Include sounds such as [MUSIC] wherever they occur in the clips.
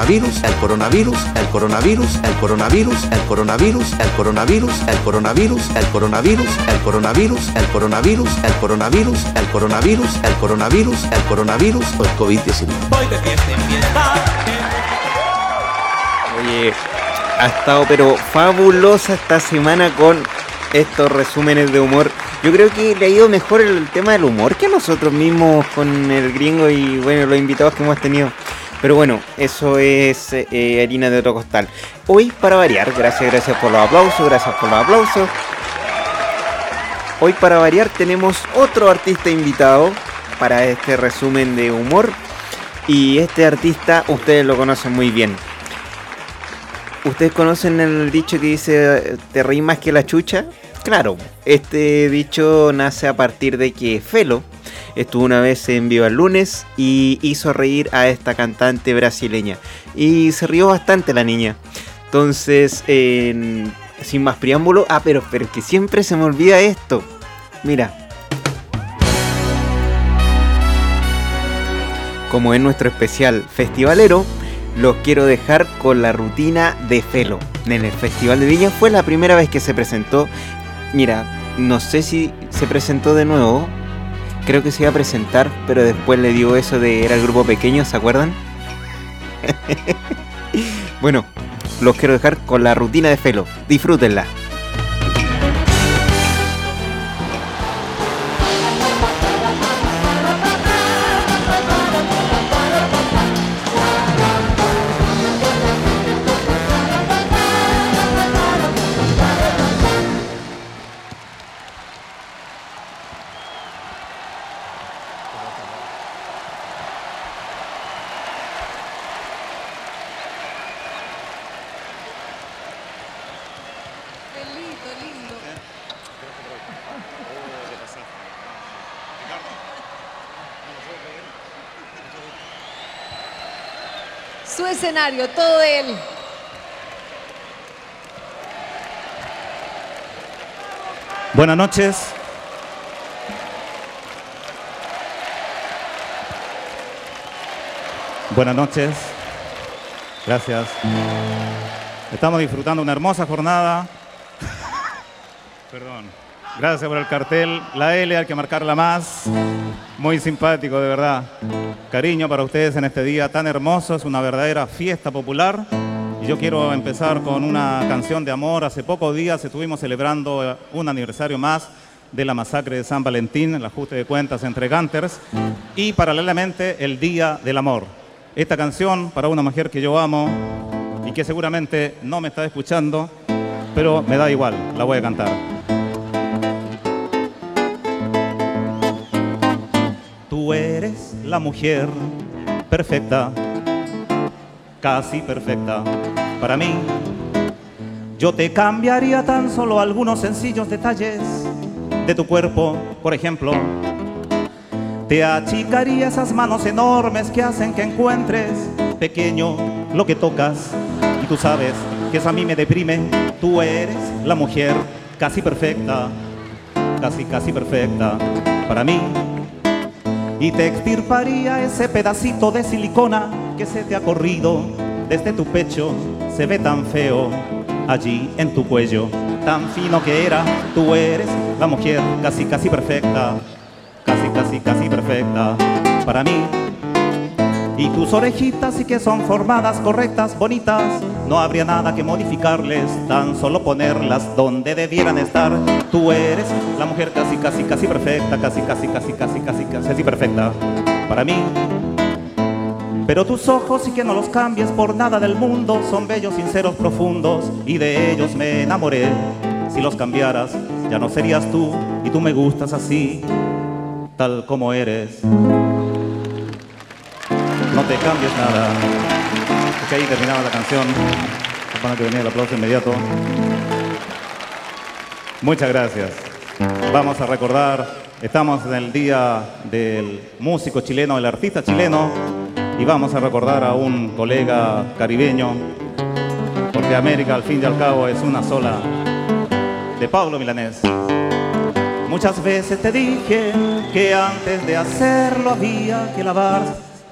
Coronavirus, el coronavirus, el coronavirus, el coronavirus, el coronavirus, el coronavirus, el coronavirus, el coronavirus, el coronavirus, el coronavirus, el coronavirus, el coronavirus, el coronavirus, el coronavirus o el COVID-19. Voy de fiesta en fiesta. Oye, ha estado pero fabulosa esta semana con estos resúmenes de humor. Yo creo que le ha ido mejor el tema del humor que a nosotros mismos con el gringo y bueno, los invitados que hemos tenido. Pero bueno, eso es eh, harina de otro costal. Hoy, para variar, gracias, gracias por los aplausos, gracias por los aplausos. Hoy, para variar, tenemos otro artista invitado para este resumen de humor. Y este artista, ustedes lo conocen muy bien. ¿Ustedes conocen el dicho que dice te reí más que la chucha? Claro, este dicho nace a partir de que Felo estuvo una vez en Viva el Lunes y hizo reír a esta cantante brasileña. Y se rió bastante la niña. Entonces, en- sin más preámbulo, ah, pero, pero que siempre se me olvida esto. Mira. Como es nuestro especial festivalero, los quiero dejar con la rutina de Felo. En el Festival de Viña fue la primera vez que se presentó. Mira, no sé si se presentó de nuevo. Creo que se iba a presentar, pero después le dio eso de era el grupo pequeño, ¿se acuerdan? [LAUGHS] bueno, los quiero dejar con la rutina de Felo. Disfrútenla. Todo de él. Buenas noches. Buenas noches. Gracias. Estamos disfrutando una hermosa jornada. [LAUGHS] Perdón. Gracias por el cartel. La L hay que marcarla más. Muy simpático, de verdad. Cariño para ustedes en este día tan hermoso. Es una verdadera fiesta popular. Y yo quiero empezar con una canción de amor. Hace pocos días estuvimos celebrando eh, un aniversario más de la masacre de San Valentín, el ajuste de cuentas entre Ganters, y paralelamente el Día del Amor. Esta canción para una mujer que yo amo y que seguramente no me está escuchando, pero me da igual, la voy a cantar. La mujer perfecta, casi perfecta para mí. Yo te cambiaría tan solo algunos sencillos detalles de tu cuerpo, por ejemplo. Te achicaría esas manos enormes que hacen que encuentres pequeño lo que tocas. Y tú sabes que eso a mí me deprime. Tú eres la mujer casi perfecta, casi, casi perfecta para mí y te extirparía ese pedacito de silicona que se te ha corrido desde tu pecho. Se ve tan feo allí en tu cuello, tan fino que era. Tú eres la mujer casi, casi perfecta, casi, casi, casi perfecta para mí. Y tus orejitas sí que son formadas, correctas, bonitas. No habría nada que modificarles, tan solo ponerlas donde debieran estar. Tú eres la mujer casi, casi, casi perfecta, casi, casi, casi, casi, casi, casi perfecta para mí. Pero tus ojos sí que no los cambies por nada del mundo, son bellos, sinceros, profundos, y de ellos me enamoré. Si los cambiaras, ya no serías tú, y tú me gustas así, tal como eres. no te cambies nada. Es que ahí terminaba la canción. Para que venía el aplauso inmediato. Muchas gracias. Vamos a recordar, estamos en el día del músico chileno, el artista chileno, y vamos a recordar a un colega caribeño, porque América al fin y al cabo es una sola, de Pablo Milanés. Muchas veces te dije que antes de hacerlo había que lavar.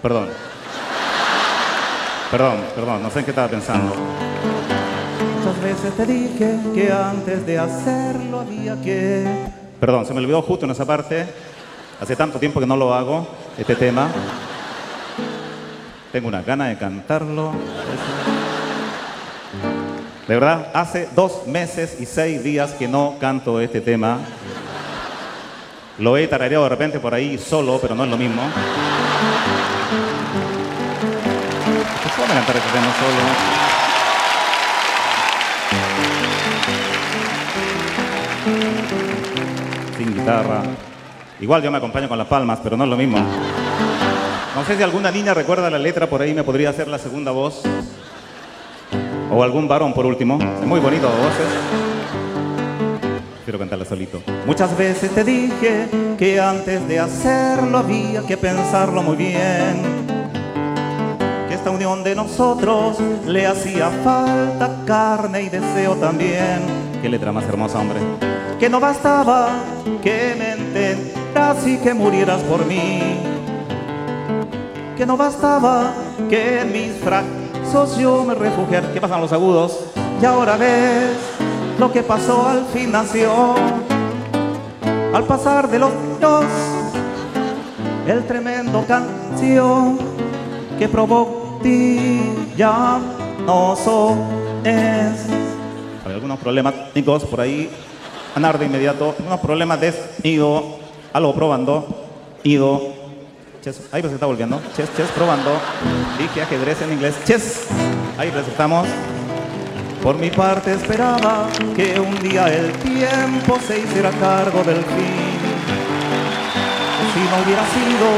Perdón. Perdón, perdón, no sé en qué estaba pensando. Muchas veces te dije que antes de hacerlo había que... Perdón, se me olvidó justo en esa parte. Hace tanto tiempo que no lo hago, este tema. Tengo una gana de cantarlo. De verdad, hace dos meses y seis días que no canto este tema. Lo he tarareado de repente por ahí solo, pero no es lo mismo. ¿Cómo cantar este tema solo? sin guitarra. Igual yo me acompaño con las palmas, pero no es lo mismo. No sé si alguna niña recuerda la letra, por ahí me podría hacer la segunda voz. O algún varón por último. Es muy bonito voces. Quiero cantarla solito. Muchas veces te dije que antes de hacerlo había que pensarlo muy bien. Esta unión de nosotros le hacía falta carne y deseo también. Qué letra más hermosa, hombre que no bastaba que me entendas y que murieras por mí. Que no bastaba que en mis fracasos yo me refugiara. ¿Qué pasan los agudos? Y ahora ves lo que pasó al fin nació. Al pasar de los años, el tremendo canción que ti ya no es. Algunos problemas técnicos por ahí andar de inmediato. Unos problemas de ido, algo probando, ido. Chess, ahí se está volviendo. Chess, chess, probando. Dije ajedrez en inglés. Chess. Ahí presentamos. Por mi parte esperaba que un día el tiempo se hiciera cargo del fin. Si no hubiera sido,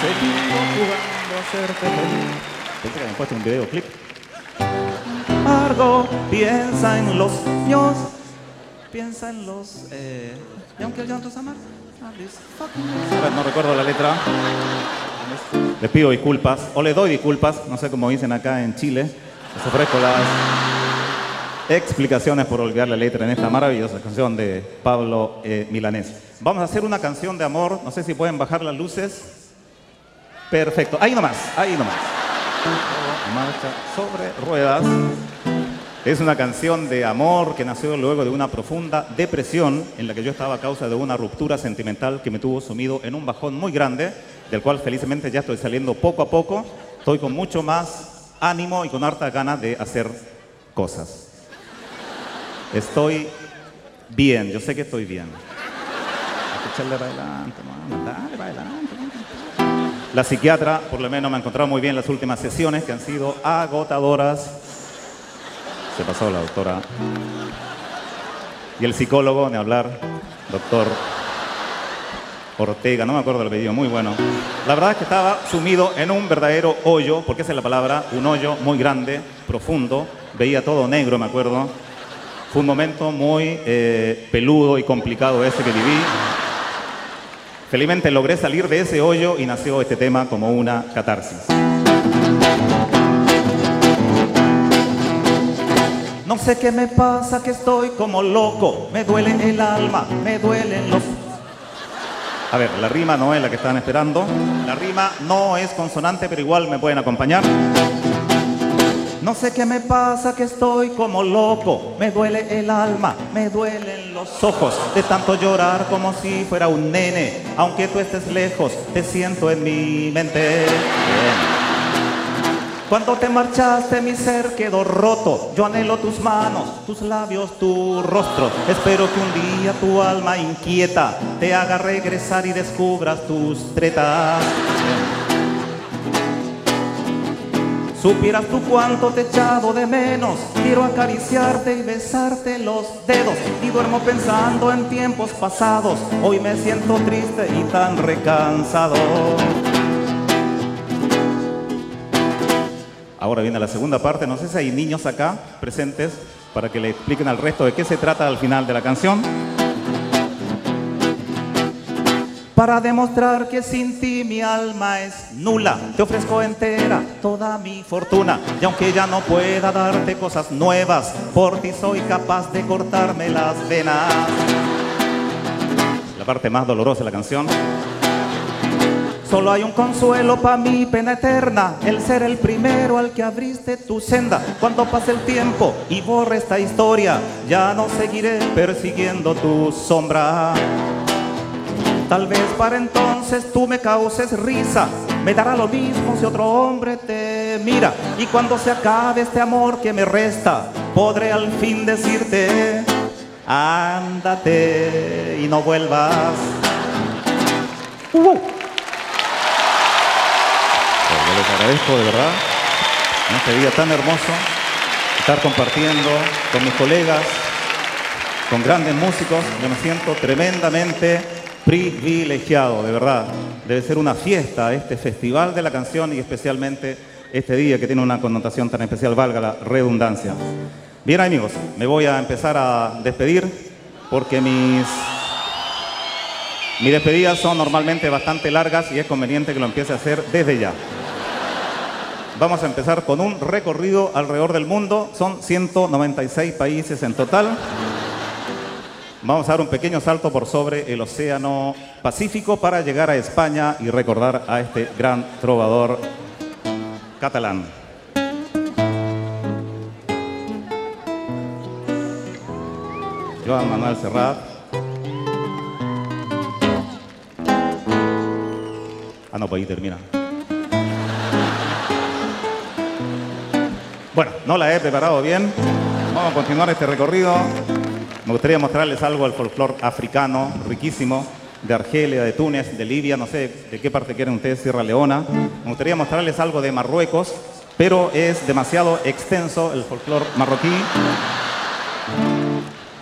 seguido hacerte feliz. Pensé que habían puesto un videoclip. Margo piensa en los niños piensa en los... Eh, y aunque el llanto es amar, no recuerdo la letra. Les pido disculpas, o le doy disculpas, no sé cómo dicen acá en Chile. Les ofrezco las explicaciones por olvidar la letra en esta maravillosa canción de Pablo eh, Milanés. Vamos a hacer una canción de amor, no sé si pueden bajar las luces. Perfecto, ahí nomás, ahí nomás. Marcha sobre ruedas. Es una canción de amor que nació luego de una profunda depresión en la que yo estaba a causa de una ruptura sentimental que me tuvo sumido en un bajón muy grande, del cual felizmente ya estoy saliendo poco a poco. Estoy con mucho más ánimo y con harta ganas de hacer cosas. Estoy bien, yo sé que estoy bien. La psiquiatra, por lo menos, me ha encontrado muy bien las últimas sesiones que han sido agotadoras se pasó la doctora. Y el psicólogo, de hablar, doctor Ortega, no me acuerdo el apellido, muy bueno. La verdad es que estaba sumido en un verdadero hoyo, porque esa es la palabra, un hoyo muy grande, profundo, veía todo negro, me acuerdo. Fue un momento muy eh, peludo y complicado ese que viví. Felizmente logré salir de ese hoyo y nació este tema como una catarsis. No sé qué me pasa, que estoy como loco. Me duele el alma, me duelen los... A ver, la rima no es la que estaban esperando. La rima no es consonante, pero igual me pueden acompañar. No sé qué me pasa, que estoy como loco. Me duele el alma, me duelen los ojos de tanto llorar como si fuera un nene. Aunque tú estés lejos, te siento en mi mente. Cuando te marchaste mi ser quedó roto, yo anhelo tus manos, tus labios, tu rostro. Espero que un día tu alma inquieta te haga regresar y descubras tus tretas. Supieras tú cuánto te he echado de menos, quiero acariciarte y besarte los dedos. Y duermo pensando en tiempos pasados, hoy me siento triste y tan recansado. Ahora viene la segunda parte. No sé si hay niños acá presentes para que le expliquen al resto de qué se trata al final de la canción. Para demostrar que sin ti mi alma es nula, te ofrezco entera toda mi fortuna. Y aunque ya no pueda darte cosas nuevas, por ti soy capaz de cortarme las venas. La parte más dolorosa de la canción. Solo hay un consuelo para mi pena eterna, el ser el primero al que abriste tu senda. Cuando pase el tiempo y borre esta historia, ya no seguiré persiguiendo tu sombra. Tal vez para entonces tú me causes risa, me dará lo mismo si otro hombre te mira. Y cuando se acabe este amor que me resta, podré al fin decirte, ándate y no vuelvas. Uh. Yo les agradezco de verdad en este día tan hermoso estar compartiendo con mis colegas, con grandes músicos. Yo me siento tremendamente privilegiado, de verdad. Debe ser una fiesta este festival de la canción y especialmente este día que tiene una connotación tan especial, valga la redundancia. Bien amigos, me voy a empezar a despedir porque mis, mis despedidas son normalmente bastante largas y es conveniente que lo empiece a hacer desde ya. Vamos a empezar con un recorrido alrededor del mundo. Son 196 países en total. Vamos a dar un pequeño salto por sobre el Océano Pacífico para llegar a España y recordar a este gran trovador catalán. Joan Manuel Serrat. Ah, no, pues ahí termina. Bueno, no la he preparado bien. Vamos a continuar este recorrido. Me gustaría mostrarles algo del folclore africano, riquísimo, de Argelia, de Túnez, de Libia, no sé de qué parte quieren ustedes, Sierra Leona. Me gustaría mostrarles algo de Marruecos, pero es demasiado extenso el folclore marroquí.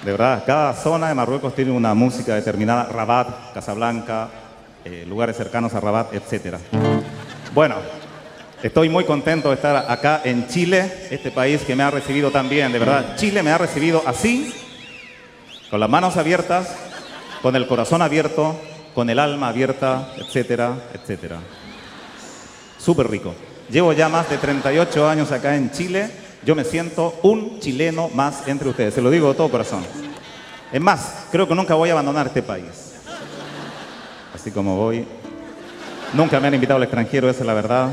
De verdad, cada zona de Marruecos tiene una música determinada, Rabat, Casablanca, eh, lugares cercanos a Rabat, etc. Bueno, estoy muy contento de estar acá en Chile, este país que me ha recibido tan bien, de verdad. Chile me ha recibido así, con las manos abiertas, con el corazón abierto, con el alma abierta, etcétera, etcétera. Súper rico. Llevo ya más de 38 años acá en Chile. Yo me siento un chileno más entre ustedes. Se lo digo de todo corazón. Es más, creo que nunca voy a abandonar este país. Así como voy. Nunca me han invitado al extranjero, esa es la verdad.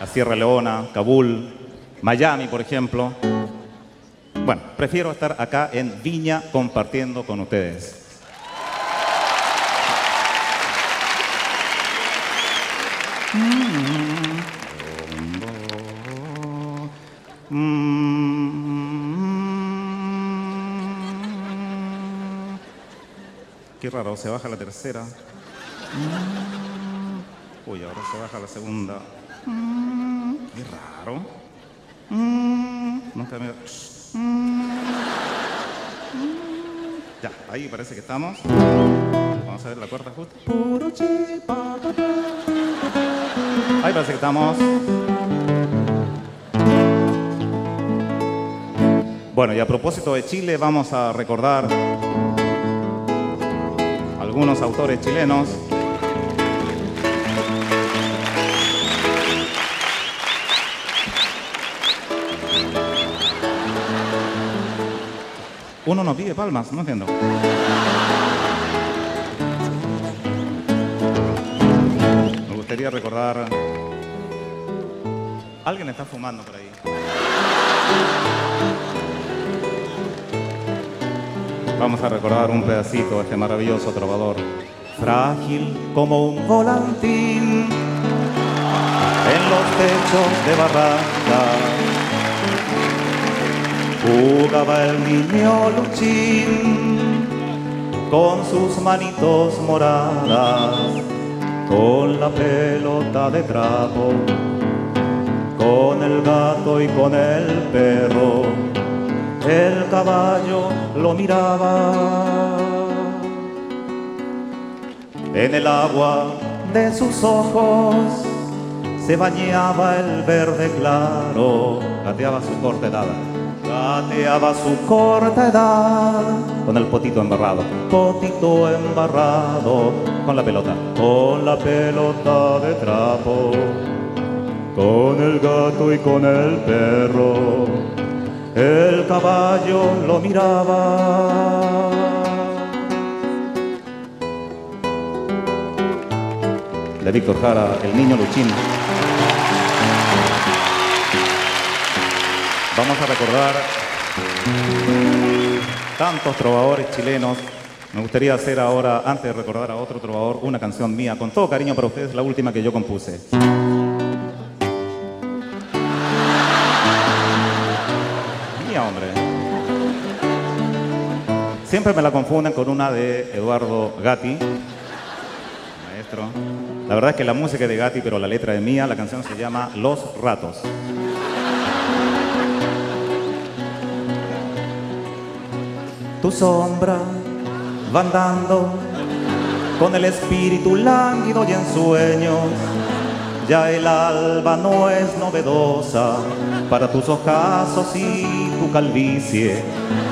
A Sierra Leona, Kabul, Miami, por ejemplo. Bueno, prefiero estar acá en Viña compartiendo con ustedes. Qué raro, se baja la tercera. Uy, ahora se baja la segunda. Qué raro. Nunca me... Ya, ahí parece que estamos. Vamos a ver la cuarta justa. Ahí parece que estamos. Bueno, y a propósito de Chile, vamos a recordar algunos autores chilenos. Uno nos pide palmas, no entiendo. Me gustaría recordar. Alguien está fumando por ahí. Vamos a recordar un pedacito de este maravilloso trovador. Frágil como un volantín en los techos de barrancas jugaba el niño Luchín con sus manitos moradas, con la pelota de trapo, con el gato y con el perro. El caballo lo miraba en el agua de sus ojos se bañaba el verde claro, gateaba su corta edad, gateaba su corta edad, con el potito embarrado, potito embarrado, con la pelota, con la pelota de trapo, con el gato y con el perro, el caballo lo miraba. de Víctor Jara, El Niño Luchín. Vamos a recordar tantos trovadores chilenos. Me gustaría hacer ahora, antes de recordar a otro trovador, una canción mía, con todo cariño para ustedes, la última que yo compuse. Mía, hombre. Siempre me la confunden con una de Eduardo Gatti, maestro. La verdad es que la música es de Gatti, pero la letra es mía. La canción se llama Los Ratos. Tu sombra va andando con el espíritu lánguido y en sueños. Ya el alba no es novedosa para tus ojazos y tu calvicie.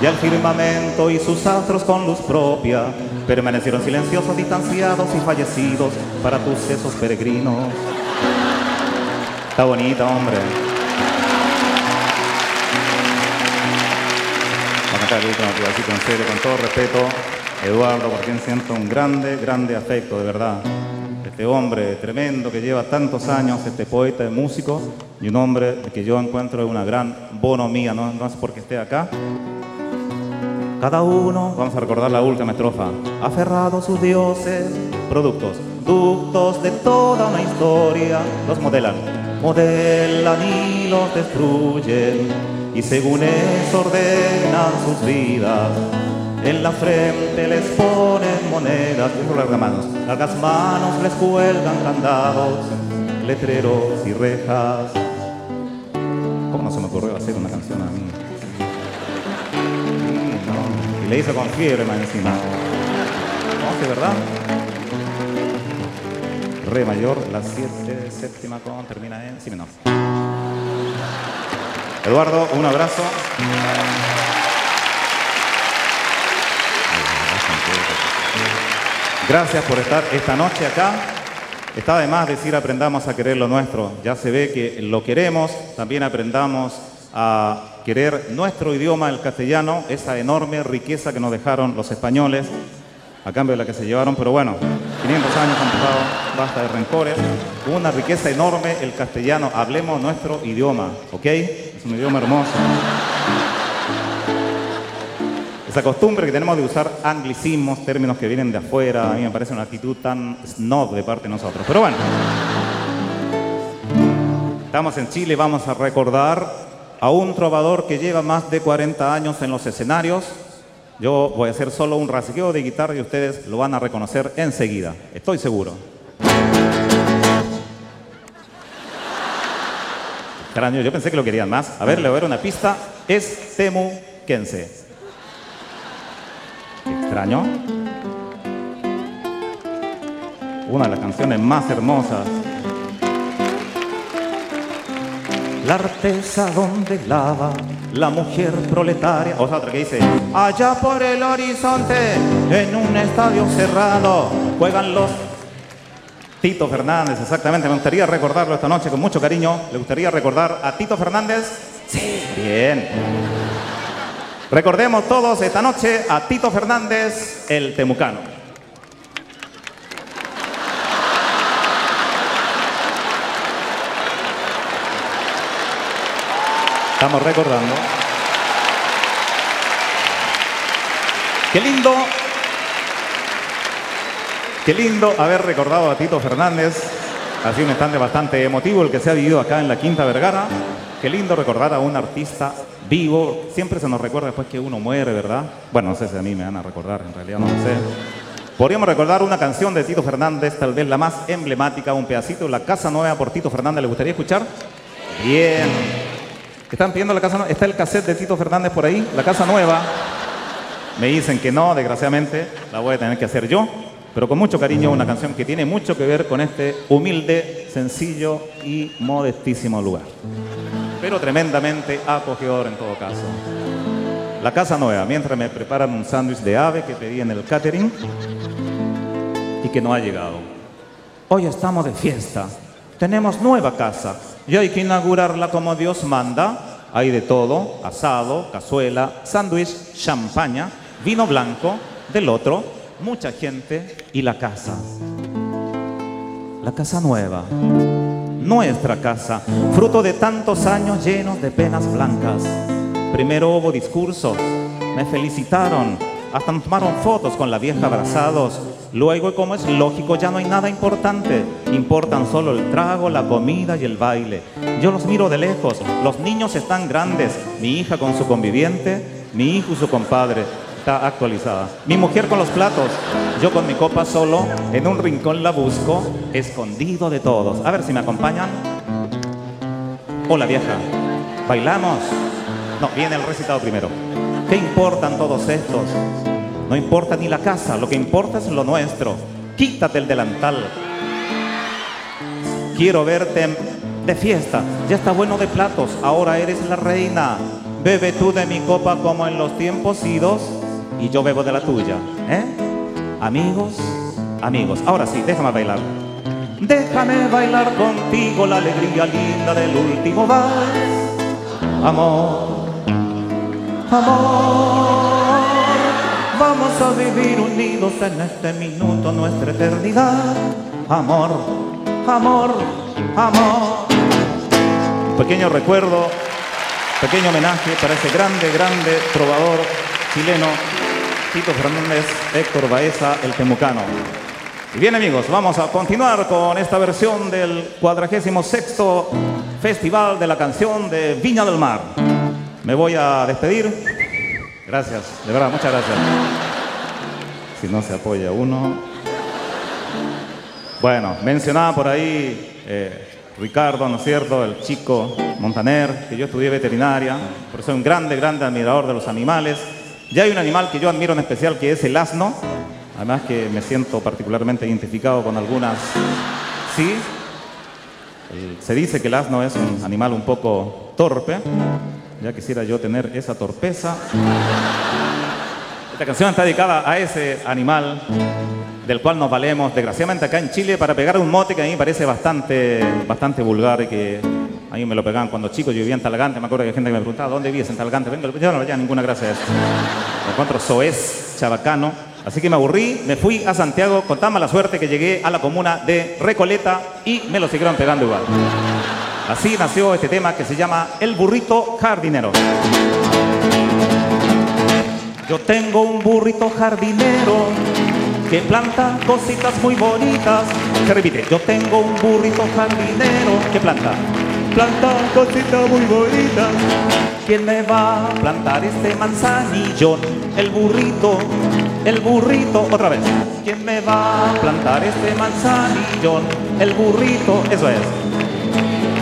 Ya el firmamento y sus astros con luz propia permanecieron silenciosos, distanciados y fallecidos para tus sesos peregrinos. Está bonita, hombre. Pedacito en serio, con todo respeto, Eduardo, por quien siento un grande, grande afecto, de verdad. Este hombre tremendo que lleva tantos años, este poeta, músico, y un hombre que yo encuentro una gran bonomía, no, no es porque esté acá, cada uno, vamos a recordar la última estrofa, aferrado a sus dioses, productos, ductos de toda una historia, los modelan, modelan y los destruyen, y según eso ordenan sus vidas. En la frente les ponen monedas, largas manos, largas manos les cuelgan candados, letreros y rejas. ¿Cómo no se me ocurrió hacer una canción a mí? Y le hizo con fiebre más encima. ¿No? ¿De verdad? Re mayor, la siete, séptima con, termina en si menor. Eduardo, un abrazo. Gracias por estar esta noche acá. Está de más decir aprendamos a querer lo nuestro. Ya se ve que lo queremos, también aprendamos a querer nuestro idioma, el castellano, esa enorme riqueza que nos dejaron los españoles, a cambio de la que se llevaron, pero bueno, 500 años han pasado, basta de rencores, una riqueza enorme el castellano, hablemos nuestro idioma, ¿ok? Un idioma hermoso. Esa costumbre que tenemos de usar anglicismos, términos que vienen de afuera, a mí me parece una actitud tan snob de parte de nosotros. Pero bueno, estamos en Chile, vamos a recordar a un trovador que lleva más de 40 años en los escenarios. Yo voy a hacer solo un rasgueo de guitarra y ustedes lo van a reconocer enseguida, estoy seguro. Extraño, yo pensé que lo querían más. A ver, le voy a dar una pista. Es temuquense. Extraño. Una de las canciones más hermosas La artesa donde lava la mujer proletaria. O sea, otra que dice, allá por el horizonte, en un estadio cerrado, juegan los Tito Fernández, exactamente. Me gustaría recordarlo esta noche con mucho cariño. ¿Le gustaría recordar a Tito Fernández? Sí. Bien. Recordemos todos esta noche a Tito Fernández, el temucano. Estamos recordando. Qué lindo, qué lindo haber recordado a Tito Fernández. Ha sido un instante bastante emotivo el que se ha vivido acá en la Quinta Vergara. Qué lindo recordar a un artista vivo. Siempre se nos recuerda después que uno muere, ¿verdad? Bueno, no sé si a mí me van a recordar, en realidad no lo sé. Podríamos recordar una canción de Tito Fernández, tal vez la más emblemática, un pedacito, La Casa Nueva por Tito Fernández. ¿Le gustaría escuchar? Bien. ¿Están pidiendo la casa nueva? ¿Está el cassette de Tito Fernández por ahí? La casa nueva. Me dicen que no, desgraciadamente, la voy a tener que hacer yo. Pero con mucho cariño, una canción que tiene mucho que ver con este humilde, sencillo y modestísimo lugar. Pero tremendamente acogedor en todo caso. La casa nueva, mientras me preparan un sándwich de ave que pedí en el catering y que no ha llegado. Hoy estamos de fiesta, tenemos nueva casa y hay que inaugurarla como Dios manda. Hay de todo, asado, cazuela, sándwich, champaña, vino blanco, del otro, mucha gente y la casa. La casa nueva, nuestra casa, fruto de tantos años llenos de penas blancas. Primero hubo discursos, me felicitaron, hasta tomaron fotos con la vieja abrazados. Luego, como es lógico, ya no hay nada importante. Importan solo el trago, la comida y el baile. Yo los miro de lejos. Los niños están grandes. Mi hija con su conviviente, mi hijo y su compadre. Está actualizada. Mi mujer con los platos. Yo con mi copa solo. En un rincón la busco, escondido de todos. A ver si me acompañan. Hola vieja. ¿Bailamos? No, viene el recitado primero. ¿Qué importan todos estos? No importa ni la casa, lo que importa es lo nuestro. Quítate el delantal. Quiero verte de fiesta. Ya está bueno de platos, ahora eres la reina. Bebe tú de mi copa como en los tiempos idos y yo bebo de la tuya. ¿Eh? Amigos, amigos. Ahora sí, déjame bailar. Déjame bailar contigo la alegría linda del último vals. Amor, amor, vamos a vivir unidos en este minuto nuestra eternidad. Amor, amor, amor. Pequeño recuerdo, pequeño homenaje para ese grande, grande trovador chileno, Tito Fernández, Héctor Baeza, el temucano. Y bien amigos, vamos a continuar con esta versión del 46 Festival de la Canción de Viña del Mar. Me voy a despedir. Gracias, de verdad, muchas gracias. Si no se apoya uno. Bueno, mencionaba por ahí eh, Ricardo, ¿no es cierto? El chico Montaner, que yo estudié veterinaria, por eso soy un grande, grande admirador de los animales. Ya hay un animal que yo admiro en especial que es el asno, además que me siento particularmente identificado con algunas. Sí, se dice que el asno es un animal un poco torpe, ya quisiera yo tener esa torpeza. Esta canción está dedicada a ese animal del cual nos valemos, desgraciadamente acá en Chile, para pegar un mote que a mí parece bastante, bastante vulgar y que a mí me lo pegaban cuando chico, yo vivía en Talagante, me acuerdo que hay gente que me preguntaba, ¿dónde vives en Talagante? Venga, yo no ya ninguna gracia a eso. Me encuentro soez, chabacano, así que me aburrí, me fui a Santiago con tan mala suerte que llegué a la comuna de Recoleta y me lo siguieron pegando igual. Así nació este tema que se llama El burrito jardinero. Yo tengo un burrito jardinero que planta cositas muy bonitas. Se repite, yo tengo un burrito jardinero que planta. Planta cositas muy bonitas. ¿Quién me va a plantar este manzanillo? El burrito, el burrito, otra vez. ¿Quién me va a plantar este manzanillo? El burrito, eso es.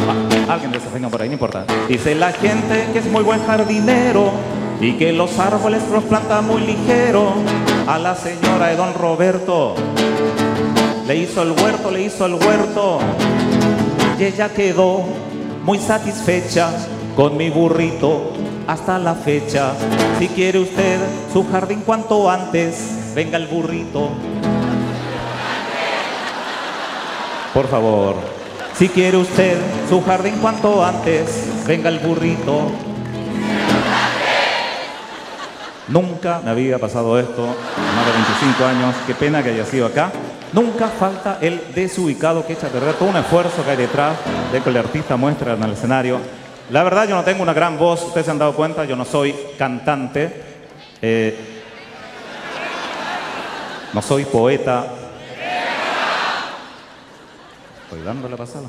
Ah, Alguien desafina por ahí, no importa. Dice la gente que es muy buen jardinero y que los árboles los planta muy ligero. A la señora de don Roberto le hizo el huerto, le hizo el huerto y ella quedó muy satisfecha con mi burrito hasta la fecha. Si quiere usted su jardín cuanto antes, venga el burrito. Por favor, si quiere usted su jardín cuanto antes, venga el burrito. Nunca me había pasado esto, más de 25 años, qué pena que haya sido acá. Nunca falta el desubicado que echa a perder todo un esfuerzo que hay detrás de que el artista muestra en el escenario. La verdad yo no tengo una gran voz, ustedes se han dado cuenta, yo no soy cantante, eh, no soy poeta. Estoy dando la pasada.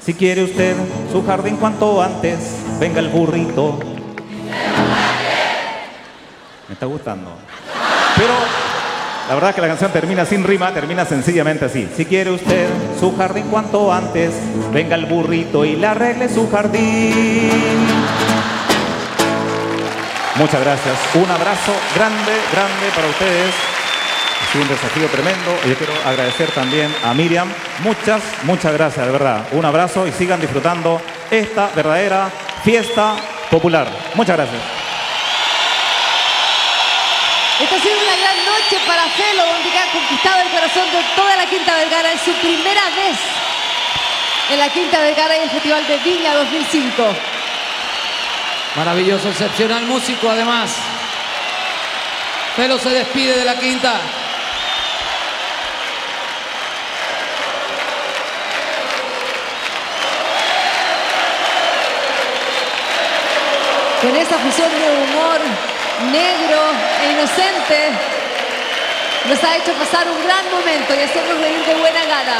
Si quiere usted su jardín cuanto antes, venga el burrito. Me está gustando. Pero la verdad es que la canción termina sin rima, termina sencillamente así. Si quiere usted su jardín cuanto antes, venga el burrito y le arregle su jardín. Muchas gracias. Un abrazo grande, grande para ustedes. sido un desafío tremendo. Y yo quiero agradecer también a Miriam. Muchas, muchas gracias, de verdad. Un abrazo y sigan disfrutando esta verdadera fiesta popular. Muchas gracias. Noche para Felo, donde ha conquistado el corazón de toda la Quinta Vergara. Es su primera vez en la Quinta Vergara y el Festival de Viña 2005. Maravilloso, excepcional músico además. Felo se despide de la quinta. Con esa fusión de humor negro e inocente, nos ha hecho pasar un gran momento y hacernos reír de buena gana.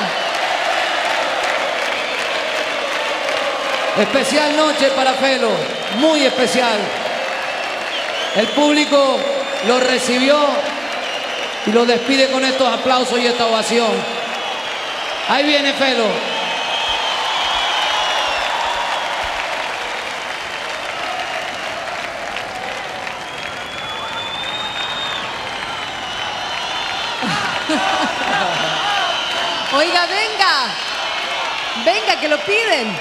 Especial noche para Felo, muy especial. El público lo recibió y lo despide con estos aplausos y esta ovación. Ahí viene Felo. Oiga, venga. Venga, que lo piden.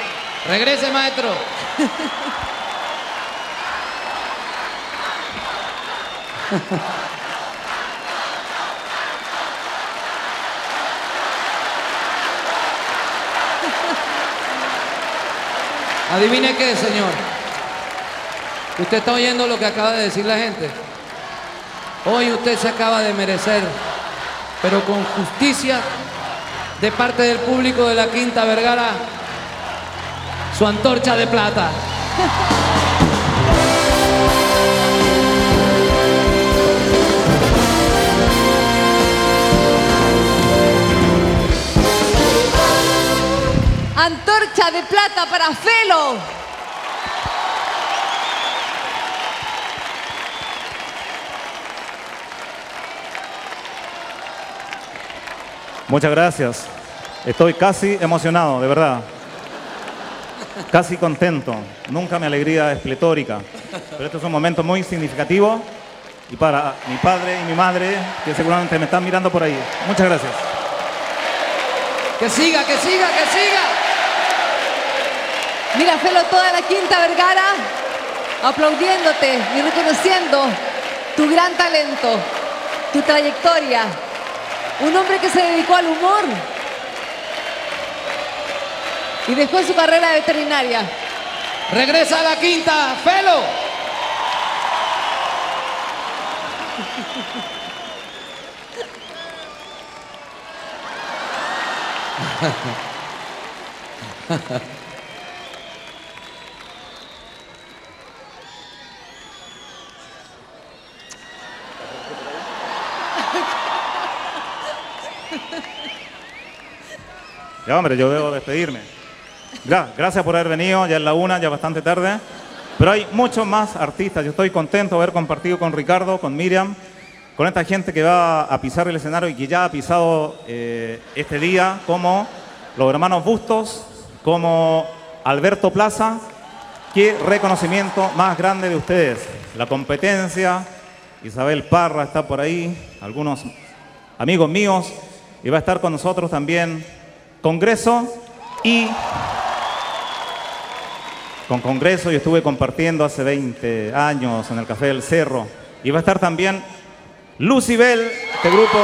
Regrese, maestro. Adivine qué, señor. Usted está oyendo lo que acaba de decir la gente. Hoy usted se acaba de merecer, pero con justicia de parte del público de la Quinta Vergara, su antorcha de plata. Antorcha de plata para Felo. Muchas gracias. Estoy casi emocionado, de verdad. Casi contento. Nunca mi alegría es pletórica. Pero este es un momento muy significativo. Y para mi padre y mi madre, que seguramente me están mirando por ahí. Muchas gracias. Que siga, que siga, que siga. Mira, Felo, toda la Quinta Vergara aplaudiéndote y reconociendo tu gran talento, tu trayectoria. Un hombre que se dedicó al humor y dejó su carrera de veterinaria. Regresa a la quinta, Felo. [LAUGHS] Ya, hombre, yo debo despedirme. Gra- gracias por haber venido, ya es la una, ya bastante tarde. Pero hay muchos más artistas. Yo estoy contento de haber compartido con Ricardo, con Miriam, con esta gente que va a pisar el escenario y que ya ha pisado eh, este día, como los hermanos Bustos, como Alberto Plaza. Qué reconocimiento más grande de ustedes. La competencia, Isabel Parra está por ahí, algunos amigos míos, y va a estar con nosotros también Congreso y con Congreso yo estuve compartiendo hace 20 años en el Café del Cerro. Y va a estar también Lucibel, este grupo.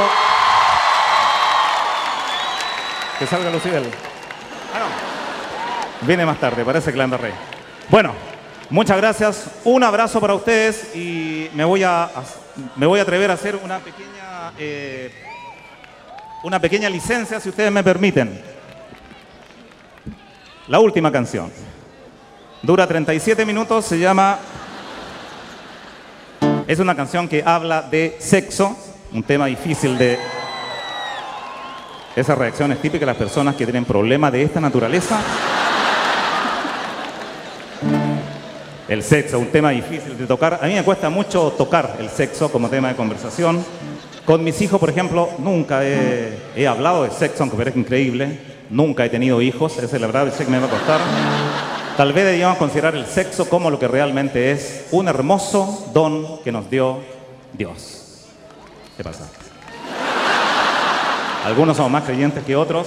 Que salga Lucibel. Ah, no. Viene más tarde, parece que la rey. Bueno, muchas gracias. Un abrazo para ustedes y me voy a, me voy a atrever a hacer una pequeña, eh, una pequeña licencia, si ustedes me permiten. La última canción. Dura 37 minutos, se llama... Es una canción que habla de sexo, un tema difícil de... Esa reacción es típica de las personas que tienen problemas de esta naturaleza. El sexo, un tema difícil de tocar. A mí me cuesta mucho tocar el sexo como tema de conversación. Con mis hijos, por ejemplo, nunca he, hablado de sexo, aunque parezca increíble. Nunca he tenido hijos, esa es la verdad, sé que me va a costar. Tal vez deberíamos considerar el sexo como lo que realmente es, un hermoso don que nos dio Dios. ¿Qué pasa? Algunos son más creyentes que otros.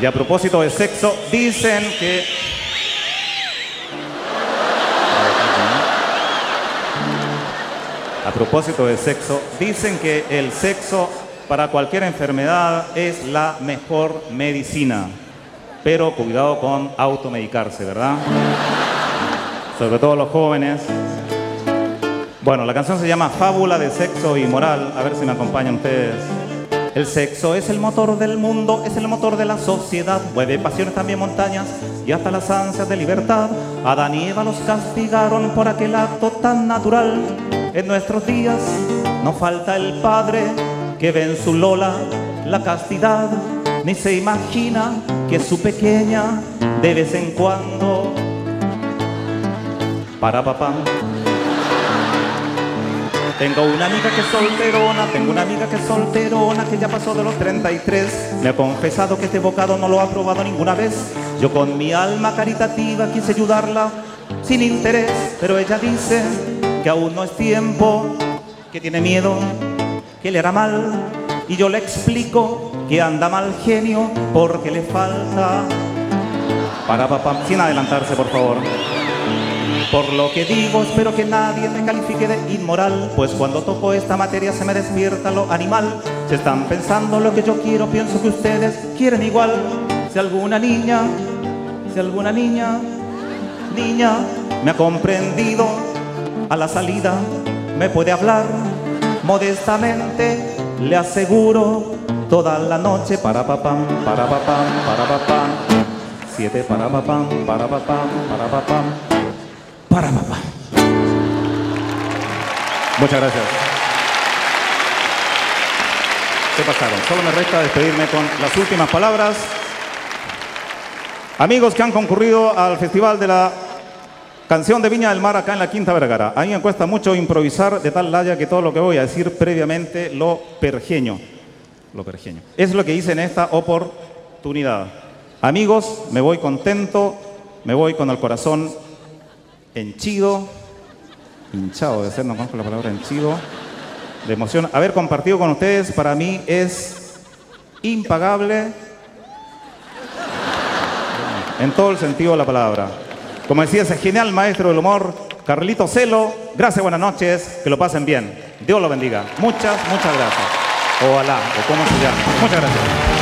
Y a propósito de sexo, dicen que... A propósito de sexo, dicen que el sexo para cualquier enfermedad es la mejor medicina. Pero cuidado con automedicarse, ¿verdad? Sobre todo los jóvenes. Bueno, la canción se llama Fábula de Sexo y Moral. A ver si me acompañan ustedes. El sexo es el motor del mundo, es el motor de la sociedad. Mueve pasiones también montañas y hasta las ansias de libertad. Adán y Eva los castigaron por aquel acto tan natural. En nuestros días no falta el padre que ve en su Lola la castidad, ni se imagina que su pequeña de vez en cuando para papá. Tengo una amiga que es solterona, tengo una amiga que es solterona, que ya pasó de los 33. Me ha confesado que este bocado no lo ha probado ninguna vez. Yo con mi alma caritativa quise ayudarla sin interés, pero ella dice que aún no es tiempo, que tiene miedo, que le hará mal. Y yo le explico que anda mal genio porque le falta. Para papá, sin adelantarse, por favor. Por lo que digo, espero que nadie me califique de inmoral, pues cuando toco esta materia se me despierta lo animal. Si están pensando lo que yo quiero, pienso que ustedes quieren igual. Si alguna niña, si alguna niña, niña, me ha comprendido, a la salida me puede hablar modestamente, le aseguro toda la noche para papam, para papam, para papam. Siete para papam, para papam, para papam para papá. Muchas gracias. Se pasaron. Solo me resta despedirme con las últimas palabras. Amigos que han concurrido al Festival de la Canción de Viña del Mar acá en la Quinta Vergara. A mí me cuesta mucho improvisar de tal laya que todo lo que voy a decir previamente lo pergeño. Lo pergeño. Es lo que hice en esta oportunidad. Amigos, me voy contento, me voy con el corazón henchido, hinchado de ser, no conozco la palabra henchido, de emoción. Haber compartido con ustedes para mí es impagable en todo el sentido de la palabra. Como decía ese genial maestro del humor, Carlito Celo, gracias, buenas noches, que lo pasen bien. Dios lo bendiga. Muchas, muchas gracias. Ojalá, o como se llama. Muchas gracias.